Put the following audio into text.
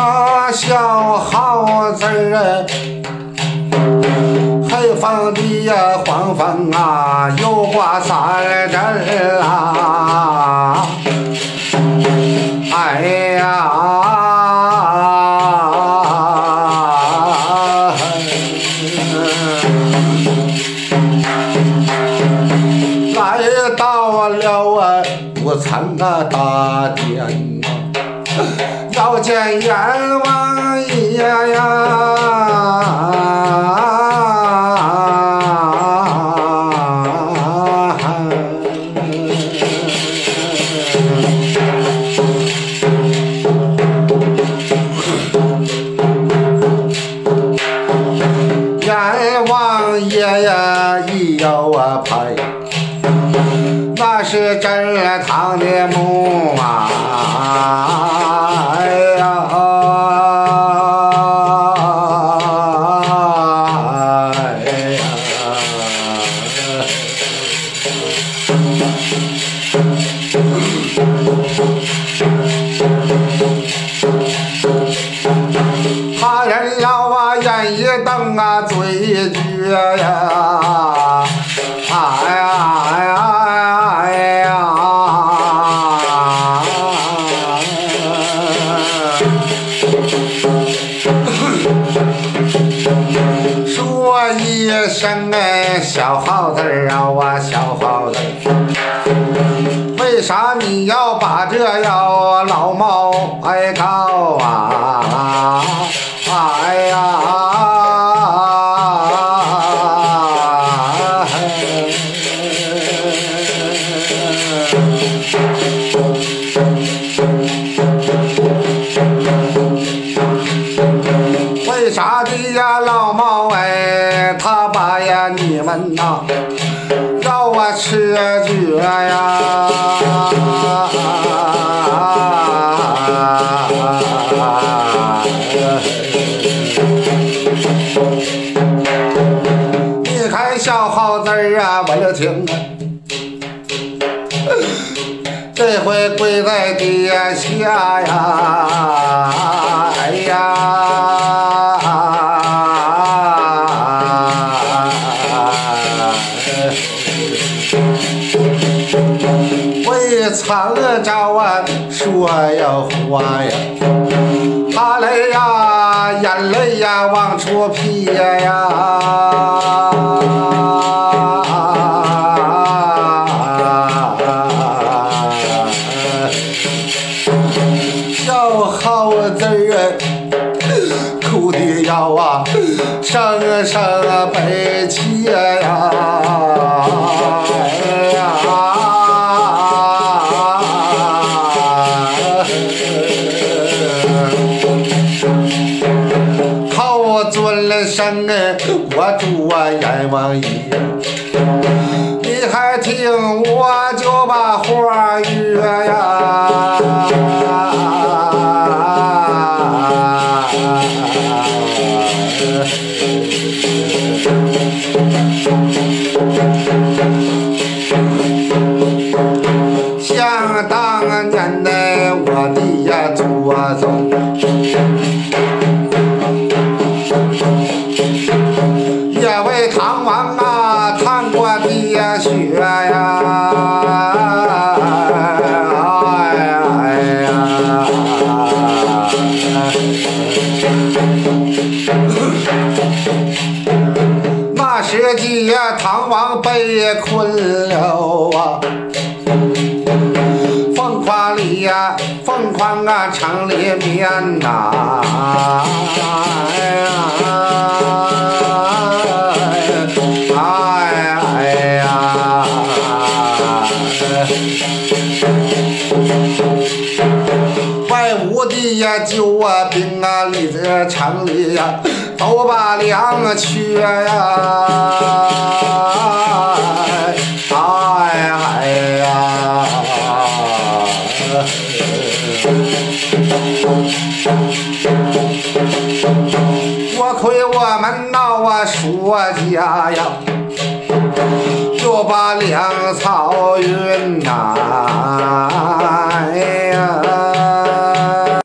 啊，小耗子儿，黑风的呀黄风啊，又刮三阵儿啊，哎呀。来到了啊，午餐啊大殿啊，瞧见阎王爷呀。那是真堂的墓啊！哎呀，哎呀。他人要啊，眼一瞪啊，嘴一撅呀，一声哎，小耗子儿啊，我小耗子。为啥你要把这要老猫哎告啊？哎呀！为啥的呀，老猫哎，呐，让我吃绝呀！你看小耗子儿啊，我就听啊，这回跪在地下呀，为藏着啊说呀话呀，他来呀眼泪呀往出撇呀。小耗子儿哭的要啊，声声悲切呀！靠尊了声哎，我住啊阎王爷。你还听我就把话约呀！想当年呢，我的呀祖宗。那时的，唐王被困了啊！凤凰里呀，凤凰啊城里面呐、哎呀，哎呀，呀救啊兵啊，里这城里呀都把粮缺呀，哎哎呀。我亏我们闹啊说家呀，就把粮草运呐、